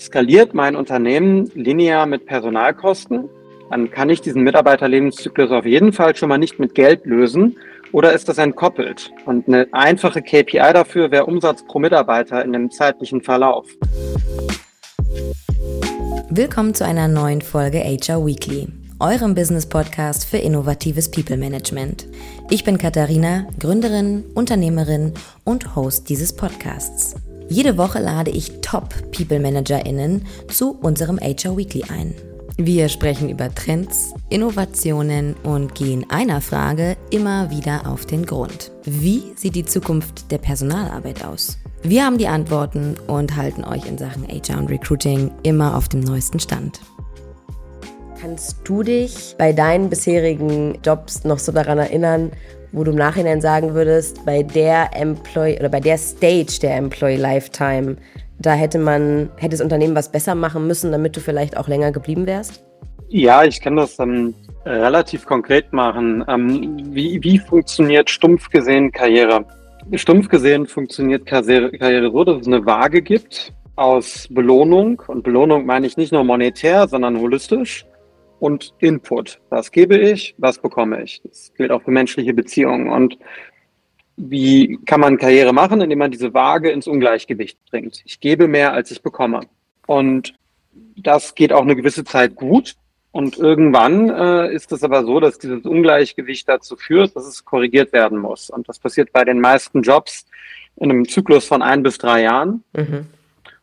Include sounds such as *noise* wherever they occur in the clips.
skaliert mein Unternehmen linear mit Personalkosten, dann kann ich diesen Mitarbeiterlebenszyklus auf jeden Fall schon mal nicht mit Geld lösen oder ist das entkoppelt? Und eine einfache KPI dafür wäre Umsatz pro Mitarbeiter in dem zeitlichen Verlauf. Willkommen zu einer neuen Folge HR Weekly, eurem Business-Podcast für innovatives People Management. Ich bin Katharina, Gründerin, Unternehmerin und Host dieses Podcasts. Jede Woche lade ich Top-People-ManagerInnen zu unserem HR Weekly ein. Wir sprechen über Trends, Innovationen und gehen einer Frage immer wieder auf den Grund. Wie sieht die Zukunft der Personalarbeit aus? Wir haben die Antworten und halten euch in Sachen HR und Recruiting immer auf dem neuesten Stand. Kannst du dich bei deinen bisherigen Jobs noch so daran erinnern, wo du im Nachhinein sagen würdest, bei der Employee oder bei der Stage der Employee Lifetime, da hätte man, hätte das Unternehmen was besser machen müssen, damit du vielleicht auch länger geblieben wärst? Ja, ich kann das ähm, relativ konkret machen. Ähm, wie, wie funktioniert stumpf gesehen Karriere? Stumpf gesehen funktioniert Karriere, Karriere so, dass es eine Waage gibt aus Belohnung. Und Belohnung meine ich nicht nur monetär, sondern holistisch und Input. Was gebe ich, was bekomme ich? Das gilt auch für menschliche Beziehungen. Und wie kann man Karriere machen, indem man diese Waage ins Ungleichgewicht bringt? Ich gebe mehr, als ich bekomme. Und das geht auch eine gewisse Zeit gut. Und irgendwann äh, ist es aber so, dass dieses Ungleichgewicht dazu führt, dass es korrigiert werden muss. Und das passiert bei den meisten Jobs in einem Zyklus von ein bis drei Jahren. Mhm.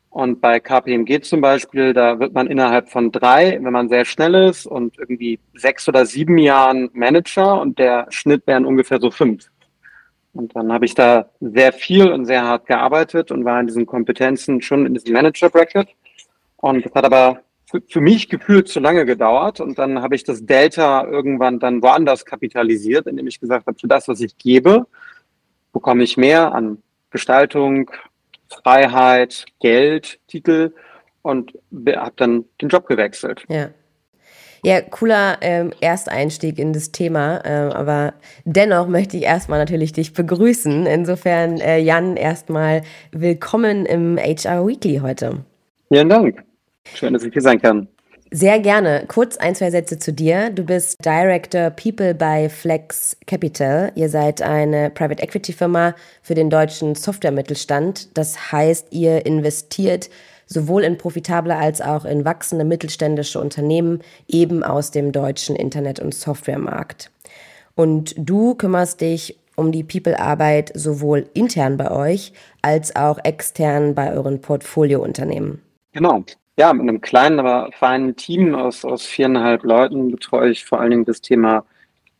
Und bei KPMG zum Beispiel, da wird man innerhalb von drei, wenn man sehr schnell ist und irgendwie sechs oder sieben Jahren Manager und der Schnitt wären ungefähr so fünf. Und dann habe ich da sehr viel und sehr hart gearbeitet und war in diesen Kompetenzen schon in diesem Manager-Bracket. Und das hat aber für, für mich gefühlt zu lange gedauert. Und dann habe ich das Delta irgendwann dann woanders kapitalisiert, indem ich gesagt habe, für das, was ich gebe, bekomme ich mehr an Gestaltung, Freiheit, Geld, Titel und habe dann den Job gewechselt. Ja. Ja, cooler ähm, Ersteinstieg in das Thema, äh, aber dennoch möchte ich erstmal natürlich dich begrüßen. Insofern, äh, Jan, erstmal willkommen im HR Weekly heute. Vielen Dank. Schön, dass ich hier sein kann. Sehr gerne. Kurz ein, zwei Sätze zu dir. Du bist Director People bei Flex Capital. Ihr seid eine Private Equity Firma für den deutschen Software-Mittelstand. Das heißt, ihr investiert sowohl in profitable als auch in wachsende mittelständische Unternehmen eben aus dem deutschen Internet- und Softwaremarkt. Und du kümmerst dich um die People-Arbeit sowohl intern bei euch als auch extern bei euren Portfoliounternehmen. Genau ja, mit einem kleinen, aber feinen Team aus, aus viereinhalb Leuten betreue ich vor allen Dingen das Thema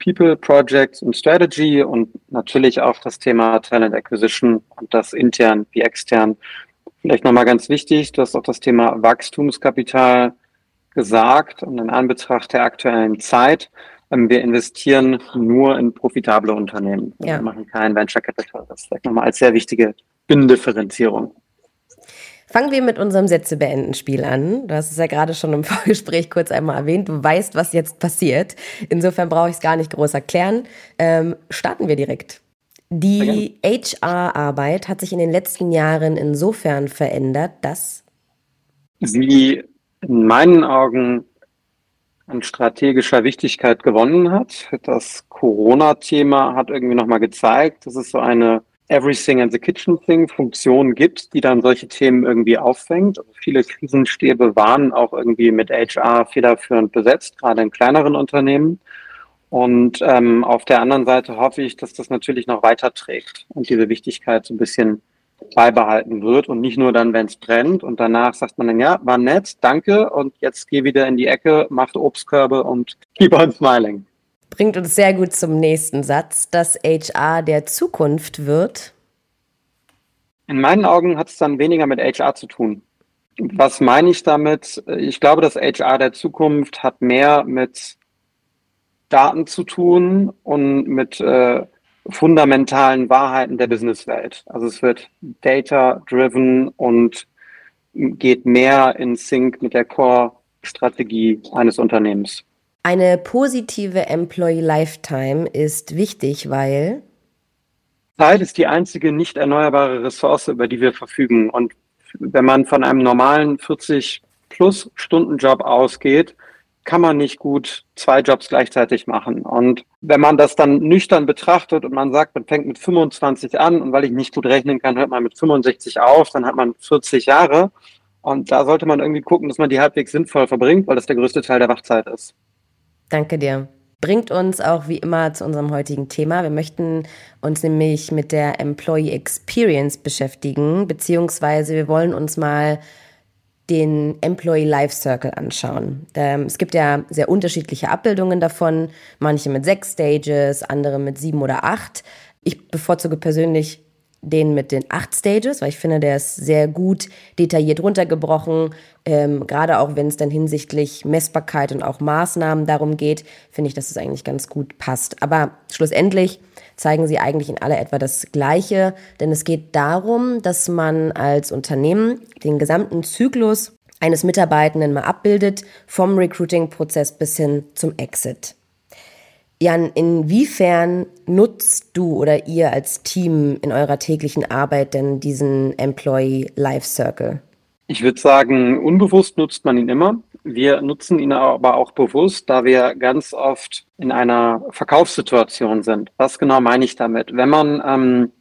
People, Projects und Strategy und natürlich auch das Thema Talent Acquisition und das intern wie extern. Vielleicht nochmal ganz wichtig, du hast auch das Thema Wachstumskapital gesagt und in Anbetracht der aktuellen Zeit. Ähm, wir investieren nur in profitable Unternehmen. Ja. Wir machen kein Venture Capital. Das ist vielleicht nochmal als sehr wichtige Binnendifferenzierung. Fangen wir mit unserem Sätze beenden Spiel an. Du hast es ja gerade schon im *laughs* Vorgespräch kurz einmal erwähnt. Du weißt, was jetzt passiert. Insofern brauche ich es gar nicht groß erklären. Ähm, starten wir direkt. Die HR-Arbeit hat sich in den letzten Jahren insofern verändert, dass sie in meinen Augen an strategischer Wichtigkeit gewonnen hat. Das Corona-Thema hat irgendwie nochmal gezeigt, dass es so eine Everything in the Kitchen Thing Funktion gibt, die dann solche Themen irgendwie auffängt. Also viele Krisenstäbe waren auch irgendwie mit HR federführend besetzt, gerade in kleineren Unternehmen. Und ähm, auf der anderen Seite hoffe ich, dass das natürlich noch weiter trägt und diese Wichtigkeit so ein bisschen beibehalten wird und nicht nur dann, wenn es brennt und danach sagt man dann, ja, war nett, danke und jetzt geh wieder in die Ecke, macht Obstkörbe und keep on smiling bringt uns sehr gut zum nächsten Satz, dass HR der Zukunft wird. In meinen Augen hat es dann weniger mit HR zu tun. Was meine ich damit? Ich glaube, dass HR der Zukunft hat mehr mit Daten zu tun und mit äh, fundamentalen Wahrheiten der Businesswelt. Also es wird data-driven und geht mehr in Sync mit der Core-Strategie eines Unternehmens. Eine positive Employee Lifetime ist wichtig, weil Zeit ist die einzige nicht erneuerbare Ressource, über die wir verfügen. Und wenn man von einem normalen 40 plus Stunden Job ausgeht, kann man nicht gut zwei Jobs gleichzeitig machen. Und wenn man das dann nüchtern betrachtet und man sagt, man fängt mit 25 an und weil ich nicht gut rechnen kann, hört man mit 65 auf, dann hat man 40 Jahre. Und da sollte man irgendwie gucken, dass man die halbwegs sinnvoll verbringt, weil das der größte Teil der Wachzeit ist. Danke dir. Bringt uns auch wie immer zu unserem heutigen Thema. Wir möchten uns nämlich mit der Employee Experience beschäftigen, beziehungsweise wir wollen uns mal den Employee Life Circle anschauen. Ähm, es gibt ja sehr unterschiedliche Abbildungen davon, manche mit sechs Stages, andere mit sieben oder acht. Ich bevorzuge persönlich den mit den acht Stages, weil ich finde, der ist sehr gut detailliert runtergebrochen. Ähm, gerade auch wenn es dann hinsichtlich Messbarkeit und auch Maßnahmen darum geht, finde ich, dass es eigentlich ganz gut passt. Aber schlussendlich zeigen sie eigentlich in aller etwa das Gleiche, denn es geht darum, dass man als Unternehmen den gesamten Zyklus eines Mitarbeitenden mal abbildet, vom Recruiting-Prozess bis hin zum Exit. Jan, inwiefern nutzt du oder ihr als Team in eurer täglichen Arbeit denn diesen Employee Life Circle? Ich würde sagen, unbewusst nutzt man ihn immer. Wir nutzen ihn aber auch bewusst, da wir ganz oft in einer Verkaufssituation sind. Was genau meine ich damit? Wenn man ähm,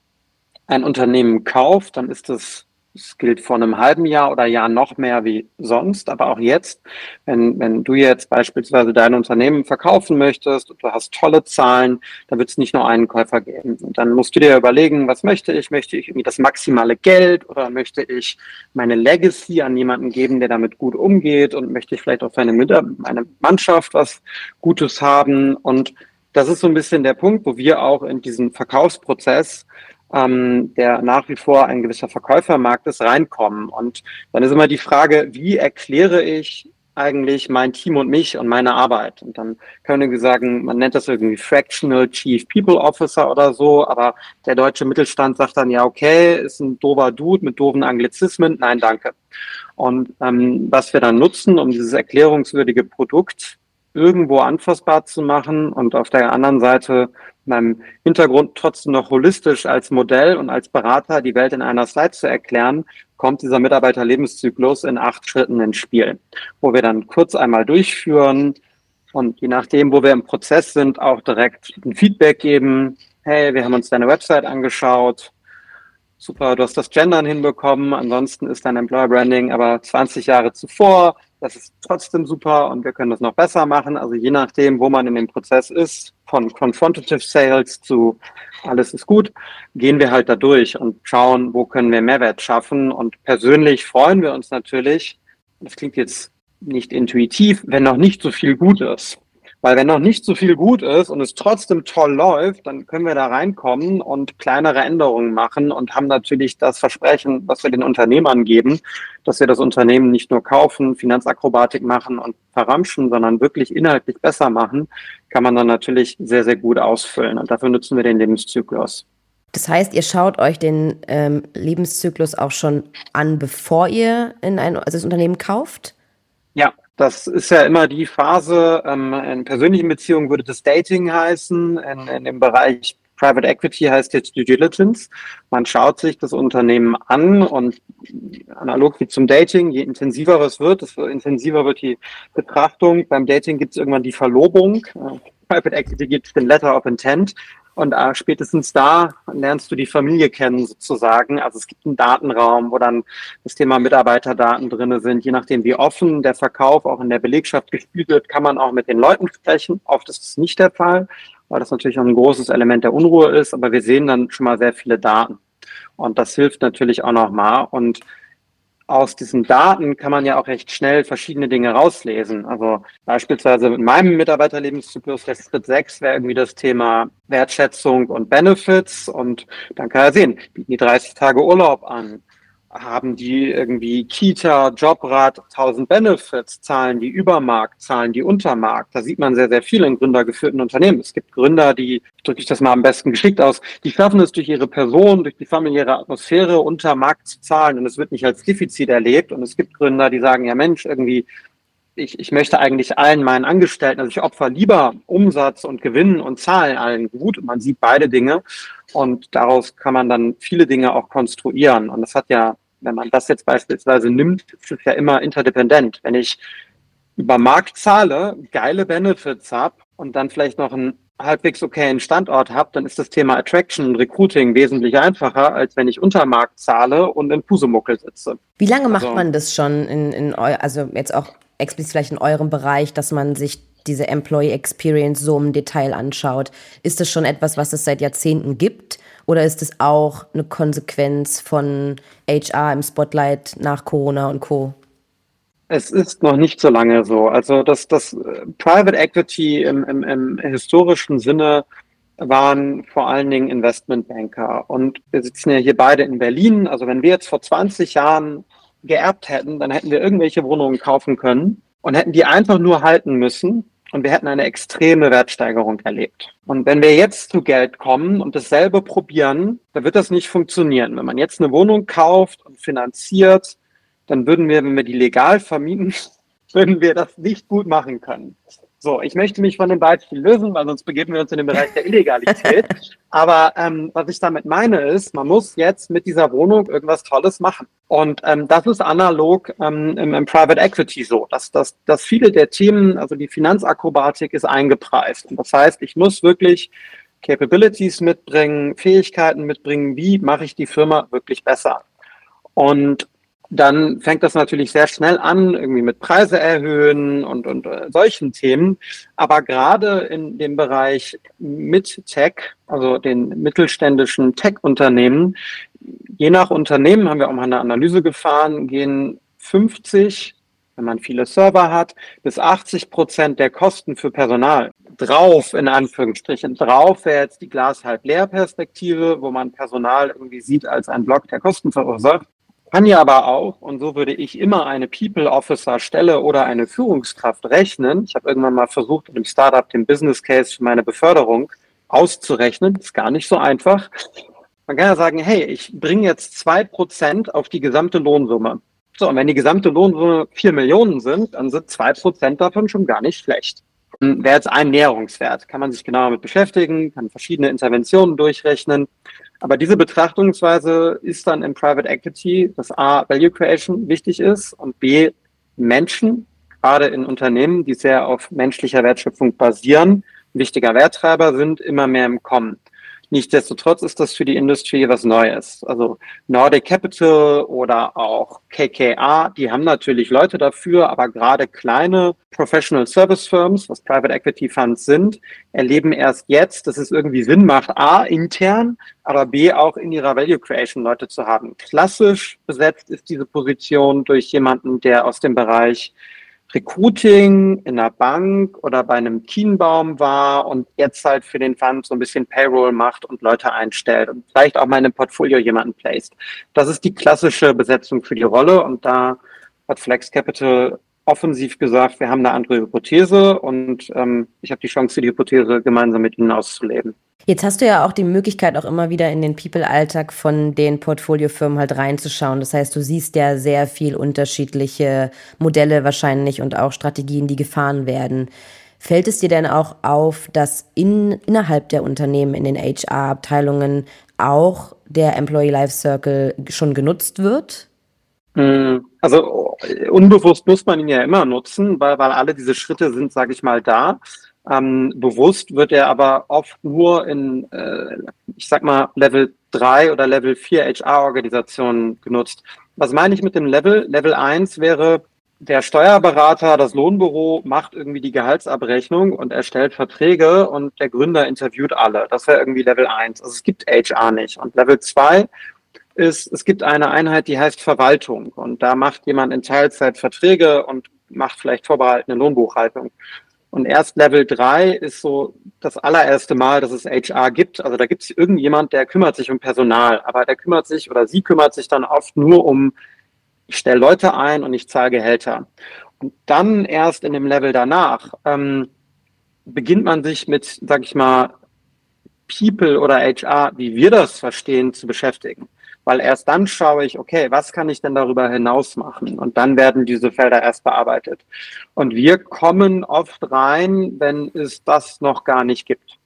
ein Unternehmen kauft, dann ist es es gilt vor einem halben Jahr oder Jahr noch mehr wie sonst, aber auch jetzt, wenn, wenn du jetzt beispielsweise dein Unternehmen verkaufen möchtest und du hast tolle Zahlen, dann wird es nicht nur einen Käufer geben. Und dann musst du dir überlegen, was möchte ich? Möchte ich irgendwie das maximale Geld oder möchte ich meine Legacy an jemanden geben, der damit gut umgeht und möchte ich vielleicht auch für eine, meine Mannschaft was Gutes haben? Und das ist so ein bisschen der Punkt, wo wir auch in diesen Verkaufsprozess ähm, der nach wie vor ein gewisser Verkäufermarkt ist, reinkommen. Und dann ist immer die Frage, wie erkläre ich eigentlich mein Team und mich und meine Arbeit. Und dann können wir sagen, man nennt das irgendwie Fractional Chief People Officer oder so, aber der deutsche Mittelstand sagt dann ja, okay, ist ein dober Dude mit doofen Anglizismen, nein, danke. Und ähm, was wir dann nutzen, um dieses erklärungswürdige Produkt irgendwo anfassbar zu machen und auf der anderen Seite meinem Hintergrund trotzdem noch holistisch als Modell und als Berater die Welt in einer Slide zu erklären, kommt dieser Mitarbeiterlebenszyklus in acht Schritten ins Spiel, wo wir dann kurz einmal durchführen und je nachdem, wo wir im Prozess sind, auch direkt ein Feedback geben. Hey, wir haben uns deine Website angeschaut. Super, du hast das Gendern hinbekommen. Ansonsten ist dein Employer Branding aber 20 Jahre zuvor. Das ist trotzdem super und wir können das noch besser machen. Also je nachdem, wo man in dem Prozess ist, von Confrontative Sales zu alles ist gut, gehen wir halt da durch und schauen, wo können wir Mehrwert schaffen. Und persönlich freuen wir uns natürlich, das klingt jetzt nicht intuitiv, wenn noch nicht so viel gut ist. Weil wenn noch nicht so viel gut ist und es trotzdem toll läuft, dann können wir da reinkommen und kleinere Änderungen machen und haben natürlich das Versprechen, was wir den Unternehmern geben, dass wir das Unternehmen nicht nur kaufen, Finanzakrobatik machen und verramschen, sondern wirklich inhaltlich besser machen, kann man dann natürlich sehr, sehr gut ausfüllen. Und dafür nutzen wir den Lebenszyklus. Das heißt, ihr schaut euch den ähm, Lebenszyklus auch schon an, bevor ihr in ein also das Unternehmen kauft? Ja, das ist ja immer die Phase, ähm, in persönlichen Beziehungen würde das Dating heißen, in, in dem Bereich Private Equity heißt jetzt Due Diligence. Man schaut sich das Unternehmen an und analog wie zum Dating, je intensiver es wird, desto intensiver wird die Betrachtung. Beim Dating gibt es irgendwann die Verlobung. Äh, Private Equity gibt es den Letter of Intent. Und äh, spätestens da lernst du die Familie kennen sozusagen. Also es gibt einen Datenraum, wo dann das Thema Mitarbeiterdaten drinne sind. Je nachdem, wie offen der Verkauf auch in der Belegschaft gespielt wird, kann man auch mit den Leuten sprechen. Oft ist es nicht der Fall, weil das natürlich auch ein großes Element der Unruhe ist. Aber wir sehen dann schon mal sehr viele Daten. Und das hilft natürlich auch nochmal. Und aus diesen Daten kann man ja auch recht schnell verschiedene Dinge rauslesen. Also beispielsweise mit meinem Mitarbeiterlebenszyklus, der Schritt 6 wäre irgendwie das Thema Wertschätzung und Benefits. Und dann kann er sehen, bieten die 30 Tage Urlaub an, haben die irgendwie Kita, Jobrat, 1000 Benefits, zahlen die Übermarkt, zahlen die Untermarkt. Da sieht man sehr, sehr viel in gründergeführten Unternehmen. Es gibt Gründer, die, drücke ich das mal am besten geschickt aus, die schaffen es durch ihre Person, durch die familiäre Atmosphäre Untermarkt zu zahlen und es wird nicht als Defizit erlebt. Und es gibt Gründer, die sagen, ja Mensch, irgendwie ich, ich möchte eigentlich allen meinen Angestellten, also ich opfer lieber Umsatz und Gewinn und Zahlen allen gut. Und man sieht beide Dinge und daraus kann man dann viele Dinge auch konstruieren. Und das hat ja Wenn man das jetzt beispielsweise nimmt, ist es ja immer interdependent. Wenn ich über Markt zahle, geile Benefits habe und dann vielleicht noch einen halbwegs okayen Standort habe, dann ist das Thema Attraction und Recruiting wesentlich einfacher, als wenn ich unter Markt zahle und in Pusemuckel sitze. Wie lange macht also, man das schon in, in also jetzt auch explizit vielleicht in eurem Bereich, dass man sich diese Employee Experience so im Detail anschaut? Ist das schon etwas, was es seit Jahrzehnten gibt? Oder ist es auch eine Konsequenz von HR im Spotlight nach Corona und Co.? Es ist noch nicht so lange so. Also das, das äh, Private Equity im, im, im historischen Sinne waren vor allen Dingen Investmentbanker. Und wir sitzen ja hier beide in Berlin. Also wenn wir jetzt vor 20 Jahren geerbt hätten, dann hätten wir irgendwelche Wohnungen kaufen können und hätten die einfach nur halten müssen und wir hätten eine extreme Wertsteigerung erlebt. Und wenn wir jetzt zu Geld kommen und dasselbe probieren, dann wird das nicht funktionieren. Wenn man jetzt eine Wohnung kauft und finanziert, dann würden wir, wenn wir die legal vermieten, *laughs* würden wir das nicht gut machen können. So, ich möchte mich von dem Beispiel lösen, weil sonst begeben wir uns in den Bereich der Illegalität. *laughs* Aber ähm, was ich damit meine ist, man muss jetzt mit dieser Wohnung irgendwas Tolles machen. Und ähm, das ist analog ähm, im, im Private Equity so, dass, dass, dass viele der Themen, also die Finanzakrobatik ist eingepreist. Und das heißt, ich muss wirklich Capabilities mitbringen, Fähigkeiten mitbringen, wie mache ich die Firma wirklich besser. Und dann fängt das natürlich sehr schnell an, irgendwie mit Preise erhöhen und, und äh, solchen Themen. Aber gerade in dem Bereich mit Tech, also den mittelständischen Tech-Unternehmen, je nach Unternehmen haben wir auch mal eine Analyse gefahren, gehen 50, wenn man viele Server hat, bis 80 Prozent der Kosten für Personal drauf, in Anführungsstrichen. Drauf wäre jetzt die Glas halb leer Perspektive, wo man Personal irgendwie sieht als ein Block, der Kosten verursacht. Kann ja aber auch, und so würde ich immer eine People Officer Stelle oder eine Führungskraft rechnen. Ich habe irgendwann mal versucht, im Startup den Business Case für meine Beförderung auszurechnen. Ist gar nicht so einfach. Man kann ja sagen, hey, ich bringe jetzt zwei Prozent auf die gesamte Lohnsumme. So, und wenn die gesamte Lohnsumme vier Millionen sind, dann sind zwei Prozent davon schon gar nicht schlecht. Wäre jetzt ein Näherungswert. Kann man sich genauer mit beschäftigen, kann verschiedene Interventionen durchrechnen. Aber diese Betrachtungsweise ist dann im Private Equity, dass A, Value Creation wichtig ist und B, Menschen, gerade in Unternehmen, die sehr auf menschlicher Wertschöpfung basieren, wichtiger Werttreiber sind, immer mehr im Kommen. Nichtsdestotrotz ist das für die Industrie was Neues. Also Nordic Capital oder auch KKA, die haben natürlich Leute dafür, aber gerade kleine Professional Service Firms, was Private Equity Funds sind, erleben erst jetzt, dass es irgendwie Sinn macht, A, intern, aber B, auch in ihrer Value Creation Leute zu haben. Klassisch besetzt ist diese Position durch jemanden, der aus dem Bereich Recruiting in einer Bank oder bei einem Kienbaum war und jetzt halt für den Fund so ein bisschen Payroll macht und Leute einstellt und vielleicht auch mal in einem Portfolio jemanden placed. Das ist die klassische Besetzung für die Rolle und da hat Flex Capital offensiv gesagt, wir haben eine andere Hypothese und ähm, ich habe die Chance, die Hypothese gemeinsam mit Ihnen auszuleben. Jetzt hast du ja auch die Möglichkeit, auch immer wieder in den People-Alltag von den Portfoliofirmen halt reinzuschauen. Das heißt, du siehst ja sehr viel unterschiedliche Modelle wahrscheinlich und auch Strategien, die gefahren werden. Fällt es dir denn auch auf, dass in, innerhalb der Unternehmen, in den HR-Abteilungen auch der Employee Life Circle schon genutzt wird? Hm, also unbewusst muss man ihn ja immer nutzen, weil, weil alle diese Schritte sind, sage ich mal, da. Ähm, bewusst wird er aber oft nur in, äh, ich sag mal, Level 3 oder Level 4 HR-Organisationen genutzt. Was meine ich mit dem Level? Level 1 wäre, der Steuerberater, das Lohnbüro macht irgendwie die Gehaltsabrechnung und erstellt Verträge und der Gründer interviewt alle. Das wäre irgendwie Level 1. Also es gibt HR nicht. Und Level 2 ist, es gibt eine Einheit, die heißt Verwaltung. Und da macht jemand in Teilzeit Verträge und macht vielleicht vorbehaltene Lohnbuchhaltung. Und erst Level 3 ist so das allererste Mal, dass es HR gibt. Also da gibt es irgendjemand, der kümmert sich um Personal, aber der kümmert sich oder sie kümmert sich dann oft nur um, ich stelle Leute ein und ich zahle Gehälter. Und dann erst in dem Level danach ähm, beginnt man sich mit, sag ich mal, People oder HR, wie wir das verstehen, zu beschäftigen weil erst dann schaue ich, okay, was kann ich denn darüber hinaus machen? Und dann werden diese Felder erst bearbeitet. Und wir kommen oft rein, wenn es das noch gar nicht gibt.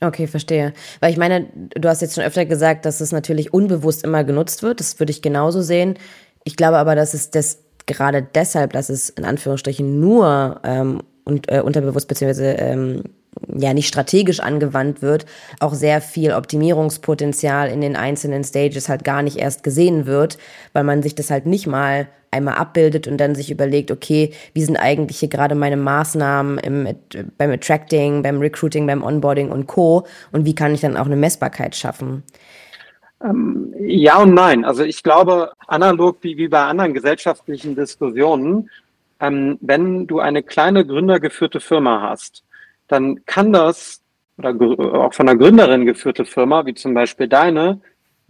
Okay, verstehe. Weil ich meine, du hast jetzt schon öfter gesagt, dass es natürlich unbewusst immer genutzt wird. Das würde ich genauso sehen. Ich glaube aber, dass es das gerade deshalb, dass es in Anführungsstrichen nur ähm, und, äh, unterbewusst beziehungsweise ähm, ja nicht strategisch angewandt wird, auch sehr viel Optimierungspotenzial in den einzelnen Stages halt gar nicht erst gesehen wird, weil man sich das halt nicht mal einmal abbildet und dann sich überlegt, okay, wie sind eigentlich hier gerade meine Maßnahmen im, beim Attracting, beim Recruiting, beim Onboarding und Co. und wie kann ich dann auch eine Messbarkeit schaffen? Ähm, ja und nein. Also ich glaube, analog wie, wie bei anderen gesellschaftlichen Diskussionen, ähm, wenn du eine kleine gründergeführte Firma hast, dann kann das oder auch von einer Gründerin geführte Firma, wie zum Beispiel deine,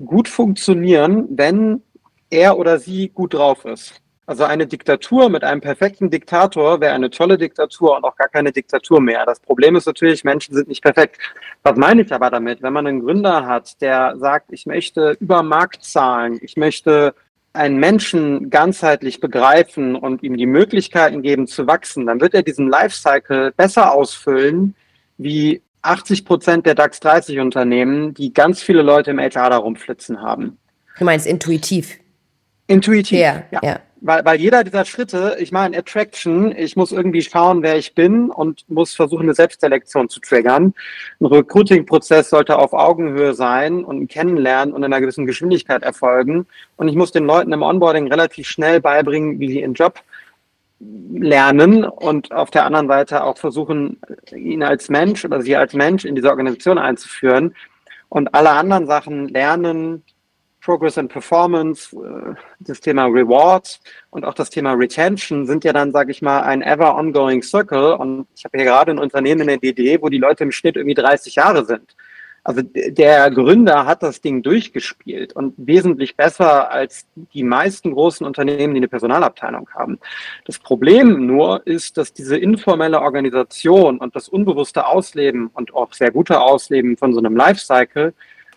gut funktionieren, wenn er oder sie gut drauf ist. Also eine Diktatur mit einem perfekten Diktator wäre eine tolle Diktatur und auch gar keine Diktatur mehr. Das Problem ist natürlich, Menschen sind nicht perfekt. Was meine ich aber damit? Wenn man einen Gründer hat, der sagt, ich möchte über Marktzahlen, ich möchte einen Menschen ganzheitlich begreifen und ihm die Möglichkeiten geben zu wachsen, dann wird er diesen Lifecycle besser ausfüllen wie 80 Prozent der DAX 30 Unternehmen, die ganz viele Leute im HR da rumflitzen haben. Du meinst intuitiv? Intuitiv. Ja, ja. ja. Weil, weil jeder dieser Schritte, ich meine, Attraction, ich muss irgendwie schauen, wer ich bin und muss versuchen, eine Selbstselektion zu triggern. Ein Recruiting-Prozess sollte auf Augenhöhe sein und ein Kennenlernen und in einer gewissen Geschwindigkeit erfolgen. Und ich muss den Leuten im Onboarding relativ schnell beibringen, wie sie ihren Job lernen und auf der anderen Seite auch versuchen, ihn als Mensch oder sie als Mensch in diese Organisation einzuführen. Und alle anderen Sachen lernen, Progress and Performance, äh, das Thema Rewards und auch das Thema Retention sind ja dann, sage ich mal, ein ever ongoing circle. Und ich habe hier gerade ein Unternehmen in der DD, wo die Leute im Schnitt irgendwie 30 Jahre sind. Also der Gründer hat das Ding durchgespielt und wesentlich besser als die meisten großen Unternehmen, die eine Personalabteilung haben. Das Problem nur ist, dass diese informelle Organisation und das unbewusste Ausleben und auch sehr gute Ausleben von so einem Lifecycle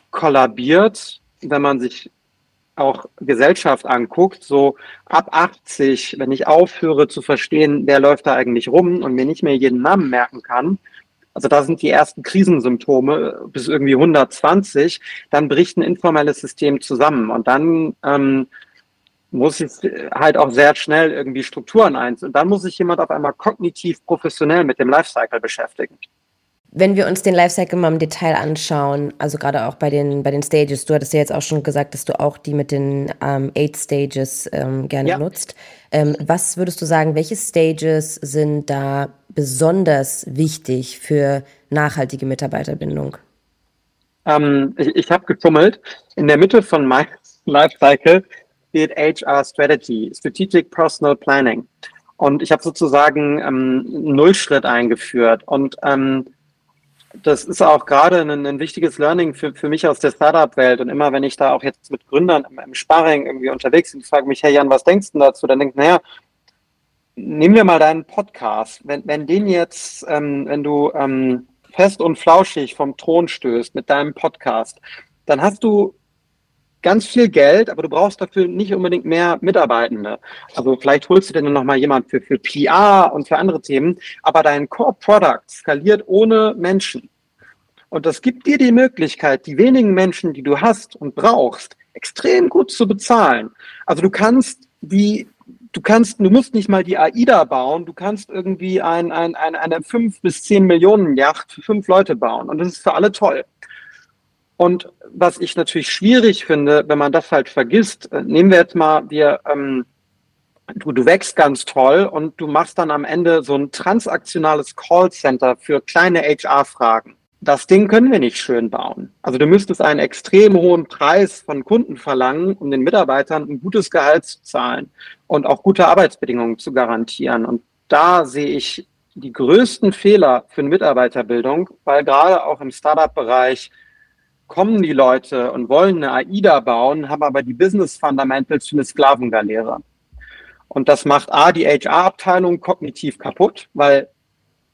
kollabiert wenn man sich auch Gesellschaft anguckt, so ab 80, wenn ich aufhöre zu verstehen, wer läuft da eigentlich rum und mir nicht mehr jeden Namen merken kann, also da sind die ersten Krisensymptome bis irgendwie 120, dann bricht ein informelles System zusammen und dann ähm, muss ich halt auch sehr schnell irgendwie Strukturen eins und dann muss sich jemand auf einmal kognitiv professionell mit dem Lifecycle beschäftigen. Wenn wir uns den Lifecycle mal im Detail anschauen, also gerade auch bei den, bei den Stages, du hattest ja jetzt auch schon gesagt, dass du auch die mit den ähm, Eight Stages ähm, gerne ja. nutzt. Ähm, was würdest du sagen, welche Stages sind da besonders wichtig für nachhaltige Mitarbeiterbindung? Ähm, ich ich habe gefummelt. In der Mitte von meinem *laughs* Lifecycle steht HR Strategy, Strategic Personal Planning. Und ich habe sozusagen ähm, Nullschritt eingeführt. Und ähm, das ist auch gerade ein, ein, wichtiges Learning für, für mich aus der Startup-Welt. Und immer wenn ich da auch jetzt mit Gründern im, im Sparring irgendwie unterwegs bin, die fragen mich, hey Jan, was denkst du dazu? Dann denke ich, naja, nehmen wir mal deinen Podcast. Wenn, wenn den jetzt, ähm, wenn du ähm, fest und flauschig vom Thron stößt mit deinem Podcast, dann hast du ganz viel Geld, aber du brauchst dafür nicht unbedingt mehr Mitarbeitende. Also vielleicht holst du dir dann nochmal jemand für, für PR und für andere Themen, aber dein Core Product skaliert ohne Menschen. Und das gibt dir die Möglichkeit, die wenigen Menschen, die du hast und brauchst, extrem gut zu bezahlen. Also du kannst die, du kannst, du musst nicht mal die AIDA bauen, du kannst irgendwie ein, ein, ein, eine fünf bis zehn Millionen Yacht für fünf Leute bauen. Und das ist für alle toll. Und was ich natürlich schwierig finde, wenn man das halt vergisst, äh, nehmen wir jetzt mal, wir, ähm, du, du wächst ganz toll und du machst dann am Ende so ein transaktionales Callcenter für kleine HR-Fragen. Das Ding können wir nicht schön bauen. Also du müsstest einen extrem hohen Preis von Kunden verlangen, um den Mitarbeitern ein gutes Gehalt zu zahlen und auch gute Arbeitsbedingungen zu garantieren. Und da sehe ich die größten Fehler für eine Mitarbeiterbildung, weil gerade auch im Startup-Bereich kommen die Leute und wollen eine AIDA bauen, haben aber die Business Fundamentals für eine Sklavengaleere. Und das macht A, die HR-Abteilung kognitiv kaputt, weil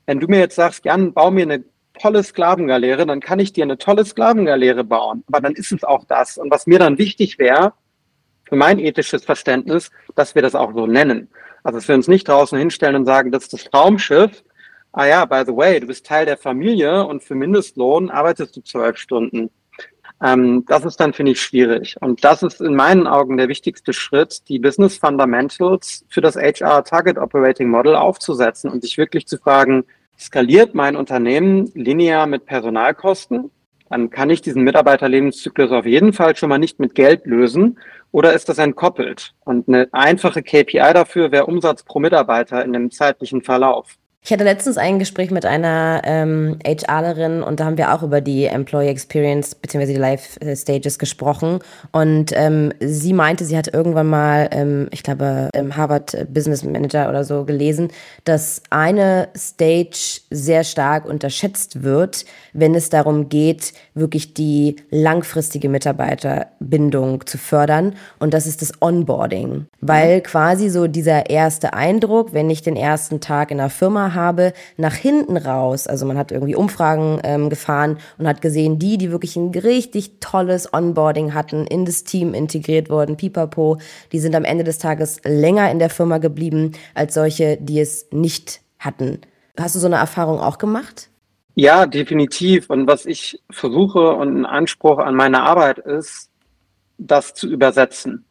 wenn du mir jetzt sagst, Jan, bau mir eine tolle Sklavengaleere, dann kann ich dir eine tolle Sklavengaleere bauen. Aber dann ist es auch das. Und was mir dann wichtig wäre, für mein ethisches Verständnis, dass wir das auch so nennen. Also dass wir uns nicht draußen hinstellen und sagen, das ist das Traumschiff, ah ja, by the way, du bist Teil der Familie und für Mindestlohn arbeitest du zwölf Stunden. Ähm, das ist dann, finde ich, schwierig. Und das ist in meinen Augen der wichtigste Schritt, die Business Fundamentals für das HR Target Operating Model aufzusetzen und sich wirklich zu fragen, skaliert mein Unternehmen linear mit Personalkosten? Dann kann ich diesen Mitarbeiterlebenszyklus auf jeden Fall schon mal nicht mit Geld lösen oder ist das entkoppelt? Und eine einfache KPI dafür wäre Umsatz pro Mitarbeiter in dem zeitlichen Verlauf. Ich hatte letztens ein Gespräch mit einer ähm, HRlerin und da haben wir auch über die Employee Experience bzw. die Life Stages gesprochen. Und ähm, sie meinte, sie hat irgendwann mal, ähm, ich glaube, im Harvard Business Manager oder so gelesen, dass eine Stage sehr stark unterschätzt wird, wenn es darum geht, wirklich die langfristige Mitarbeiterbindung zu fördern. Und das ist das Onboarding. Weil quasi so dieser erste Eindruck, wenn ich den ersten Tag in der Firma habe, nach hinten raus, also man hat irgendwie Umfragen ähm, gefahren und hat gesehen, die, die wirklich ein richtig tolles Onboarding hatten, in das Team integriert wurden, pipapo, die sind am Ende des Tages länger in der Firma geblieben als solche, die es nicht hatten. Hast du so eine Erfahrung auch gemacht? Ja, definitiv. Und was ich versuche und ein Anspruch an meine Arbeit ist, das zu übersetzen.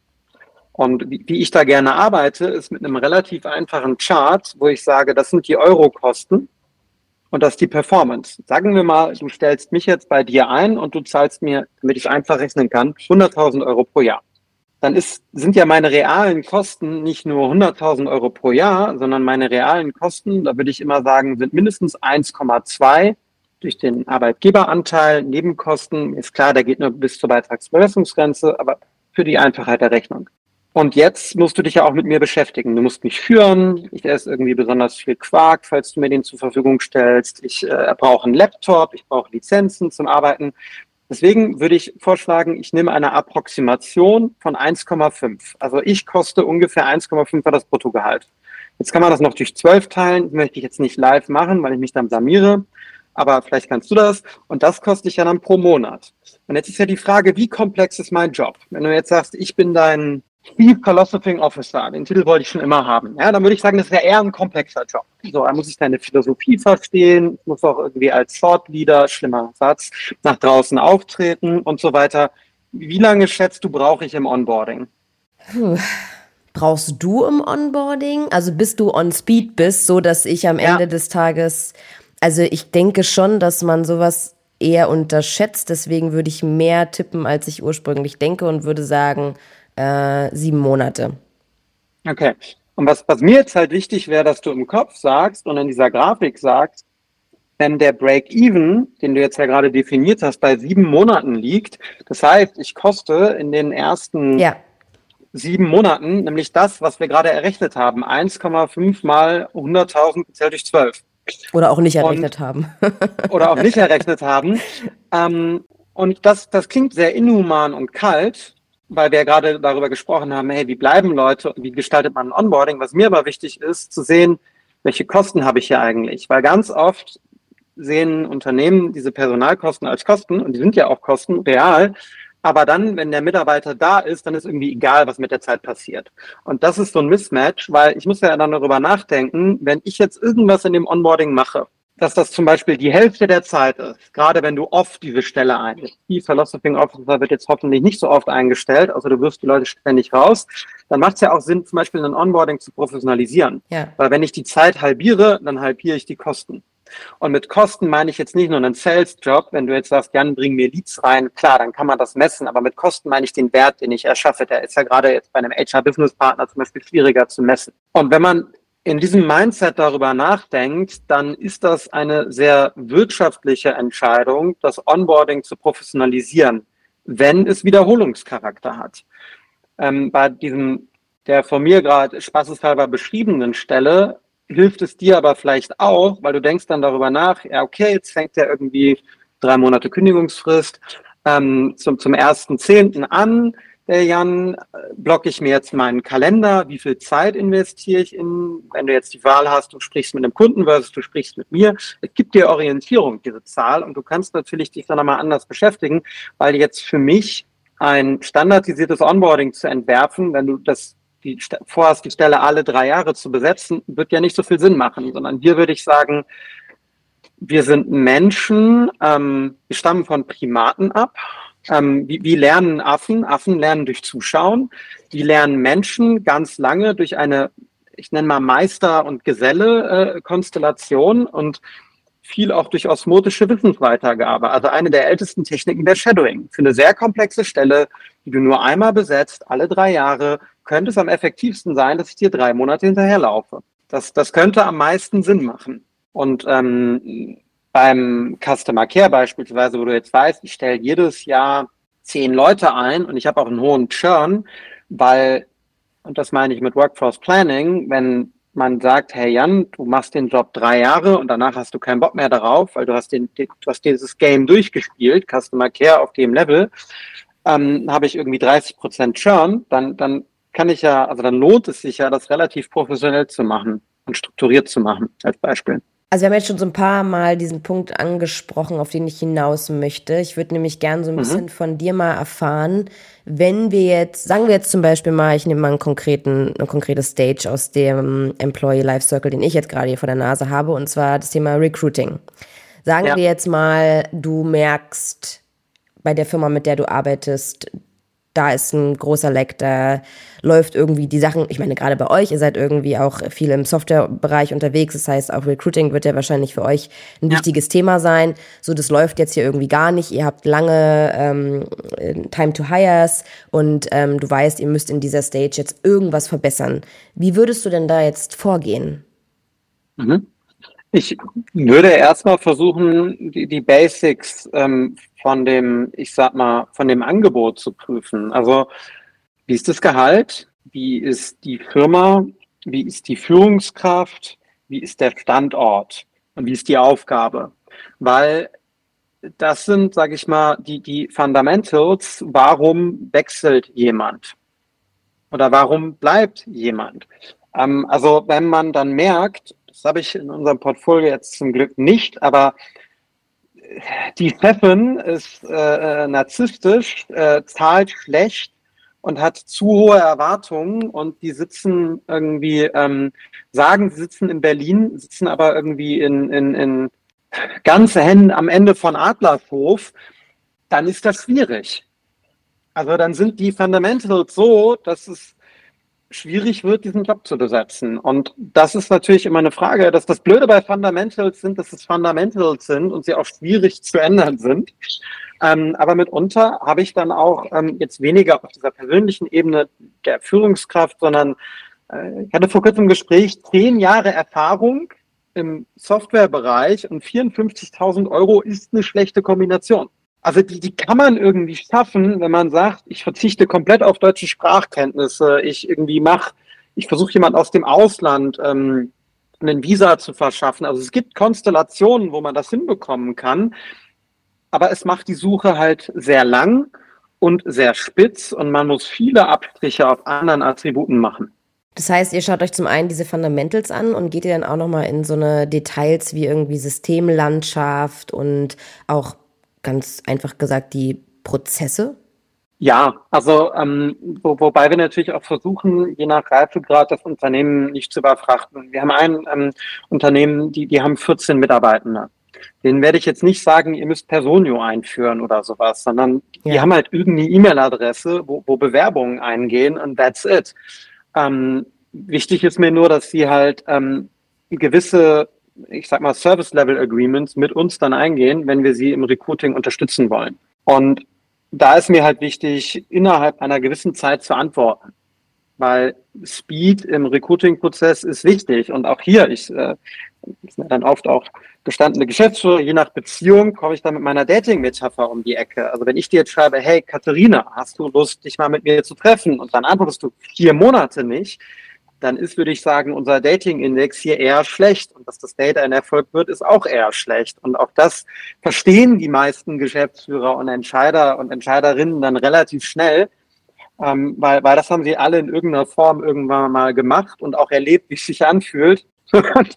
Und wie, wie ich da gerne arbeite, ist mit einem relativ einfachen Chart, wo ich sage, das sind die Eurokosten und das ist die Performance. Sagen wir mal, du stellst mich jetzt bei dir ein und du zahlst mir, damit ich einfach rechnen kann, 100.000 Euro pro Jahr. Dann ist, sind ja meine realen Kosten nicht nur 100.000 Euro pro Jahr, sondern meine realen Kosten, da würde ich immer sagen, sind mindestens 1,2 durch den Arbeitgeberanteil, Nebenkosten. Ist klar, der geht nur bis zur Beitragsbemessungsgrenze, aber für die Einfachheit der Rechnung. Und jetzt musst du dich ja auch mit mir beschäftigen. Du musst mich führen. Ich esse irgendwie besonders viel Quark, falls du mir den zur Verfügung stellst. Ich äh, brauche einen Laptop, ich brauche Lizenzen zum Arbeiten. Deswegen würde ich vorschlagen, ich nehme eine Approximation von 1,5. Also ich koste ungefähr 1,5 für das Bruttogehalt. Jetzt kann man das noch durch 12 teilen. Das möchte ich jetzt nicht live machen, weil ich mich dann blamiere. Aber vielleicht kannst du das. Und das kostet dich ja dann pro Monat. Und jetzt ist ja die Frage, wie komplex ist mein Job? Wenn du jetzt sagst, ich bin dein Chief Philosophy Officer, den Titel wollte ich schon immer haben. Ja, dann würde ich sagen, das wäre eher ein komplexer Job. So, da muss ich deine Philosophie verstehen, muss auch irgendwie als Thought Leader, schlimmer Satz, nach draußen auftreten und so weiter. Wie lange schätzt du, brauche ich im Onboarding? Puh. Brauchst du im Onboarding? Also bis du on Speed bist, so dass ich am Ende ja. des Tages, also ich denke schon, dass man sowas eher unterschätzt. Deswegen würde ich mehr tippen, als ich ursprünglich denke und würde sagen, äh, sieben Monate. Okay. Und was, was mir jetzt halt wichtig wäre, dass du im Kopf sagst und in dieser Grafik sagst, wenn der Break-Even, den du jetzt ja gerade definiert hast, bei sieben Monaten liegt, das heißt, ich koste in den ersten ja. sieben Monaten nämlich das, was wir gerade errechnet haben, 1,5 mal 100.000 gezählt durch 12. Oder auch nicht errechnet und, haben. *laughs* oder auch nicht errechnet haben. Ähm, und das, das klingt sehr inhuman und kalt, weil wir gerade darüber gesprochen haben, hey, wie bleiben Leute, wie gestaltet man ein Onboarding? Was mir aber wichtig ist, zu sehen, welche Kosten habe ich hier eigentlich? Weil ganz oft sehen Unternehmen diese Personalkosten als Kosten und die sind ja auch Kosten real. Aber dann, wenn der Mitarbeiter da ist, dann ist irgendwie egal, was mit der Zeit passiert. Und das ist so ein Mismatch, weil ich muss ja dann darüber nachdenken, wenn ich jetzt irgendwas in dem Onboarding mache dass das zum Beispiel die Hälfte der Zeit ist, gerade wenn du oft diese Stelle einstellst. Die Philosophy Officer wird jetzt hoffentlich nicht so oft eingestellt, also du wirst die Leute ständig raus. Dann macht es ja auch Sinn, zum Beispiel ein Onboarding zu professionalisieren. Ja. Weil wenn ich die Zeit halbiere, dann halbiere ich die Kosten. Und mit Kosten meine ich jetzt nicht nur einen Sales-Job. Wenn du jetzt sagst, Jan, bring mir Leads rein, klar, dann kann man das messen. Aber mit Kosten meine ich den Wert, den ich erschaffe. Der ist ja gerade jetzt bei einem HR-Business-Partner zum Beispiel schwieriger zu messen. Und wenn man in diesem Mindset darüber nachdenkt, dann ist das eine sehr wirtschaftliche Entscheidung, das Onboarding zu professionalisieren, wenn es Wiederholungscharakter hat. Ähm, bei diesem, der von mir gerade spaßeshalber beschriebenen Stelle, hilft es dir aber vielleicht auch, weil du denkst dann darüber nach, ja, okay, jetzt fängt ja irgendwie drei Monate Kündigungsfrist ähm, zum, zum ersten Zehnten an Jan, blocke ich mir jetzt meinen Kalender, wie viel Zeit investiere ich in, wenn du jetzt die Wahl hast, du sprichst mit einem Kunden versus du sprichst mit mir. Es gibt dir Orientierung, diese Zahl, und du kannst natürlich dich dann nochmal anders beschäftigen, weil jetzt für mich ein standardisiertes Onboarding zu entwerfen, wenn du das die vorhast, die Stelle alle drei Jahre zu besetzen, wird ja nicht so viel Sinn machen, sondern hier würde ich sagen, wir sind Menschen, ähm, wir stammen von Primaten ab. Ähm, wie, wie lernen Affen? Affen lernen durch Zuschauen. Die lernen Menschen ganz lange durch eine, ich nenne mal Meister- und Geselle-Konstellation und viel auch durch osmotische Wissensweitergabe. Also eine der ältesten Techniken der Shadowing. Für eine sehr komplexe Stelle, die du nur einmal besetzt, alle drei Jahre, könnte es am effektivsten sein, dass ich dir drei Monate hinterherlaufe. Das, das könnte am meisten Sinn machen. Und ähm, beim Customer Care beispielsweise, wo du jetzt weißt, ich stelle jedes Jahr zehn Leute ein und ich habe auch einen hohen Churn, weil, und das meine ich mit Workforce Planning, wenn man sagt, hey Jan, du machst den Job drei Jahre und danach hast du keinen Bock mehr darauf, weil du hast, den, du hast dieses Game durchgespielt, Customer Care auf dem Level, ähm, habe ich irgendwie 30 Prozent Churn, dann, dann kann ich ja, also dann lohnt es sich ja, das relativ professionell zu machen und strukturiert zu machen, als Beispiel. Also wir haben jetzt schon so ein paar Mal diesen Punkt angesprochen, auf den ich hinaus möchte. Ich würde nämlich gern so ein mhm. bisschen von dir mal erfahren, wenn wir jetzt, sagen wir jetzt zum Beispiel mal, ich nehme mal einen konkreten, eine konkrete Stage aus dem Employee Life Circle, den ich jetzt gerade hier vor der Nase habe, und zwar das Thema Recruiting. Sagen ja. wir jetzt mal, du merkst bei der Firma, mit der du arbeitest, da ist ein großer Leck, da läuft irgendwie die Sachen, ich meine, gerade bei euch, ihr seid irgendwie auch viel im Softwarebereich unterwegs, das heißt, auch Recruiting wird ja wahrscheinlich für euch ein ja. wichtiges Thema sein. So, das läuft jetzt hier irgendwie gar nicht. Ihr habt lange ähm, Time to Hires und ähm, du weißt, ihr müsst in dieser Stage jetzt irgendwas verbessern. Wie würdest du denn da jetzt vorgehen? Mhm. Ich würde erstmal versuchen, die, Basics ähm, von dem, ich sag mal, von dem Angebot zu prüfen. Also, wie ist das Gehalt? Wie ist die Firma? Wie ist die Führungskraft? Wie ist der Standort? Und wie ist die Aufgabe? Weil das sind, sage ich mal, die, die Fundamentals. Warum wechselt jemand? Oder warum bleibt jemand? Ähm, also, wenn man dann merkt, das habe ich in unserem Portfolio jetzt zum Glück nicht, aber die Chefin ist äh, äh, narzisstisch, äh, zahlt schlecht und hat zu hohe Erwartungen und die sitzen irgendwie, ähm, sagen, sie sitzen in Berlin, sitzen aber irgendwie in, in, in ganze Hände am Ende von Adlershof, dann ist das schwierig. Also dann sind die Fundamentals so, dass es schwierig wird, diesen Job zu besetzen. Und das ist natürlich immer eine Frage, dass das Blöde bei Fundamentals sind, dass es Fundamentals sind und sie auch schwierig zu ändern sind. Ähm, aber mitunter habe ich dann auch ähm, jetzt weniger auf dieser persönlichen Ebene der Führungskraft, sondern äh, ich hatte vor kurzem ein Gespräch, zehn Jahre Erfahrung im Softwarebereich und 54.000 Euro ist eine schlechte Kombination. Also die, die kann man irgendwie schaffen, wenn man sagt, ich verzichte komplett auf deutsche Sprachkenntnisse, ich irgendwie mache, ich versuche jemand aus dem Ausland ähm, einen Visa zu verschaffen. Also es gibt Konstellationen, wo man das hinbekommen kann, aber es macht die Suche halt sehr lang und sehr spitz und man muss viele Abstriche auf anderen Attributen machen. Das heißt, ihr schaut euch zum einen diese Fundamentals an und geht ihr dann auch nochmal in so eine Details wie irgendwie Systemlandschaft und auch ganz einfach gesagt die Prozesse? Ja, also ähm, wo, wobei wir natürlich auch versuchen, je nach Reifegrad das Unternehmen nicht zu überfrachten. Wir haben ein ähm, Unternehmen, die, die haben 14 Mitarbeitende. Den werde ich jetzt nicht sagen, ihr müsst Personio einführen oder sowas, sondern ja. die haben halt irgendeine E-Mail-Adresse, wo, wo Bewerbungen eingehen und that's it. Ähm, wichtig ist mir nur, dass sie halt ähm, gewisse ich sag mal, Service-Level-Agreements mit uns dann eingehen, wenn wir sie im Recruiting unterstützen wollen. Und da ist mir halt wichtig, innerhalb einer gewissen Zeit zu antworten. Weil Speed im Recruiting-Prozess ist wichtig. Und auch hier, ich äh, dann oft auch gestandene Geschäftsführer, je nach Beziehung komme ich dann mit meiner Dating-Metapher um die Ecke. Also wenn ich dir jetzt schreibe, hey Katharina, hast du Lust, dich mal mit mir zu treffen? Und dann antwortest du vier Monate nicht, dann ist, würde ich sagen, unser Dating-Index hier eher schlecht. Und dass das Date ein Erfolg wird, ist auch eher schlecht. Und auch das verstehen die meisten Geschäftsführer und Entscheider und Entscheiderinnen dann relativ schnell, ähm, weil, weil das haben sie alle in irgendeiner Form irgendwann mal gemacht und auch erlebt, wie es sich anfühlt, *laughs* wenn man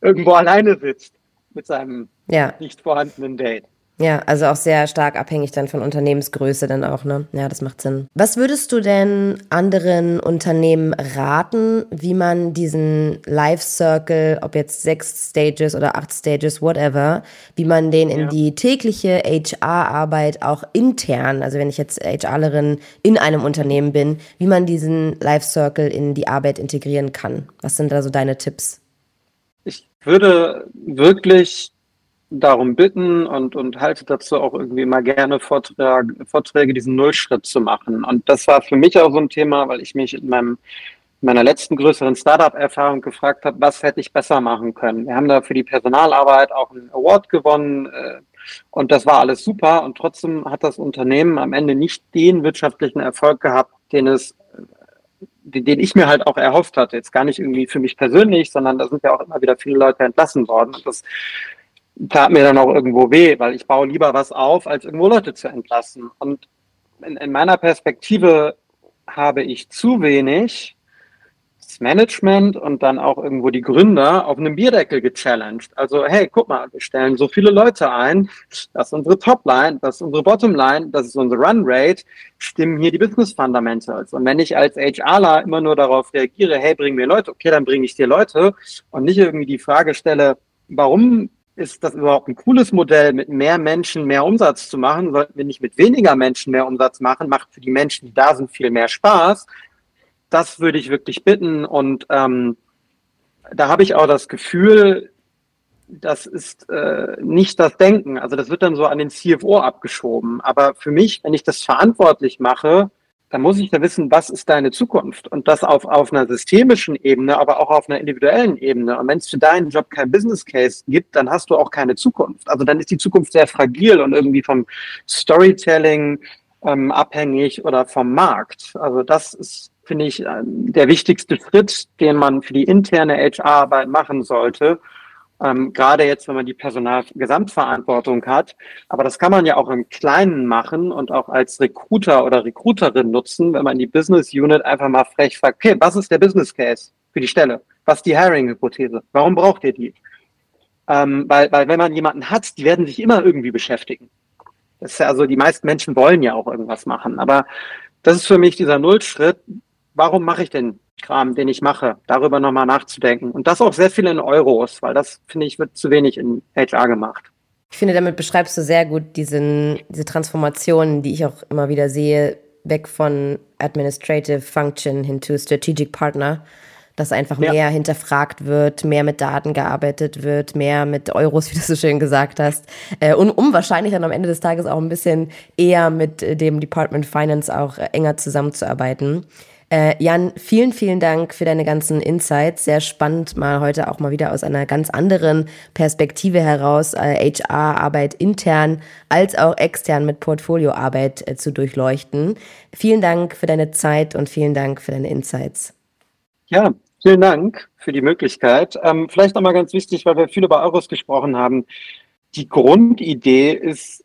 irgendwo alleine sitzt mit seinem ja. nicht vorhandenen Date. Ja, also auch sehr stark abhängig dann von Unternehmensgröße dann auch, ne? Ja, das macht Sinn. Was würdest du denn anderen Unternehmen raten, wie man diesen Life Circle, ob jetzt sechs Stages oder acht Stages, whatever, wie man den in ja. die tägliche HR-Arbeit auch intern, also wenn ich jetzt HRlerin in einem Unternehmen bin, wie man diesen Life Circle in die Arbeit integrieren kann? Was sind da so deine Tipps? Ich würde wirklich darum bitten und, und halte dazu auch irgendwie mal gerne Vortrag, Vorträge, diesen Nullschritt zu machen. Und das war für mich auch so ein Thema, weil ich mich in meinem meiner letzten größeren Startup-Erfahrung gefragt habe, was hätte ich besser machen können. Wir haben da für die Personalarbeit auch einen Award gewonnen äh, und das war alles super und trotzdem hat das Unternehmen am Ende nicht den wirtschaftlichen Erfolg gehabt, den es den ich mir halt auch erhofft hatte. Jetzt gar nicht irgendwie für mich persönlich, sondern da sind ja auch immer wieder viele Leute entlassen worden. Und das tat mir dann auch irgendwo weh, weil ich baue lieber was auf, als irgendwo Leute zu entlassen. Und in, in meiner Perspektive habe ich zu wenig das Management und dann auch irgendwo die Gründer auf einem Bierdeckel gechallenged. Also, hey, guck mal, wir stellen so viele Leute ein, das ist unsere Topline, das ist unsere Bottomline, das ist unsere Runrate, stimmen hier die Business Fundamentals. Und wenn ich als HRler immer nur darauf reagiere, hey, bring mir Leute, okay, dann bringe ich dir Leute und nicht irgendwie die Frage stelle, warum ist das überhaupt ein cooles Modell, mit mehr Menschen mehr Umsatz zu machen? Sollten wir nicht mit weniger Menschen mehr Umsatz machen? Macht für die Menschen, die da sind, viel mehr Spaß. Das würde ich wirklich bitten. Und ähm, da habe ich auch das Gefühl, das ist äh, nicht das Denken. Also das wird dann so an den CFO abgeschoben. Aber für mich, wenn ich das verantwortlich mache, dann muss ich ja wissen, was ist deine Zukunft? Und das auf, auf einer systemischen Ebene, aber auch auf einer individuellen Ebene. Und wenn es für deinen Job kein Business Case gibt, dann hast du auch keine Zukunft. Also dann ist die Zukunft sehr fragil und irgendwie vom Storytelling ähm, abhängig oder vom Markt. Also das ist, finde ich, äh, der wichtigste Schritt, den man für die interne HR-Arbeit machen sollte ähm, gerade jetzt, wenn man die Personalgesamtverantwortung hat. Aber das kann man ja auch im Kleinen machen und auch als Recruiter oder Recruiterin nutzen, wenn man die Business Unit einfach mal frech fragt, okay, was ist der Business Case für die Stelle? Was ist die Hiring-Hypothese? Warum braucht ihr die? Ähm, weil, weil wenn man jemanden hat, die werden sich immer irgendwie beschäftigen. Das ist ja also, die meisten Menschen wollen ja auch irgendwas machen. Aber das ist für mich dieser Nullschritt. Warum mache ich denn Kram, den ich mache, darüber nochmal nachzudenken. Und das auch sehr viel in Euros, weil das, finde ich, wird zu wenig in HR gemacht. Ich finde, damit beschreibst du sehr gut diesen, diese Transformation, die ich auch immer wieder sehe, weg von Administrative Function hin zu Strategic Partner, dass einfach ja. mehr hinterfragt wird, mehr mit Daten gearbeitet wird, mehr mit Euros, *laughs* wie du so schön gesagt hast. Äh, und um wahrscheinlich dann am Ende des Tages auch ein bisschen eher mit dem Department Finance auch enger zusammenzuarbeiten. Äh, Jan, vielen, vielen Dank für deine ganzen Insights. Sehr spannend, mal heute auch mal wieder aus einer ganz anderen Perspektive heraus äh, HR-Arbeit intern als auch extern mit Portfolioarbeit äh, zu durchleuchten. Vielen Dank für deine Zeit und vielen Dank für deine Insights. Ja, vielen Dank für die Möglichkeit. Ähm, vielleicht nochmal ganz wichtig, weil wir viel über Euros gesprochen haben. Die Grundidee ist,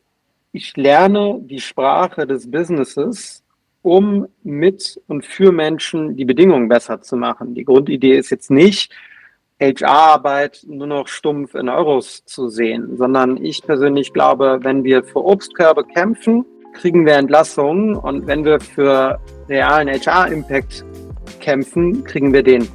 ich lerne die Sprache des Businesses um mit und für Menschen die Bedingungen besser zu machen. Die Grundidee ist jetzt nicht, HR-Arbeit nur noch stumpf in Euros zu sehen, sondern ich persönlich glaube, wenn wir für Obstkörbe kämpfen, kriegen wir Entlassungen und wenn wir für realen HR-Impact kämpfen, kriegen wir den.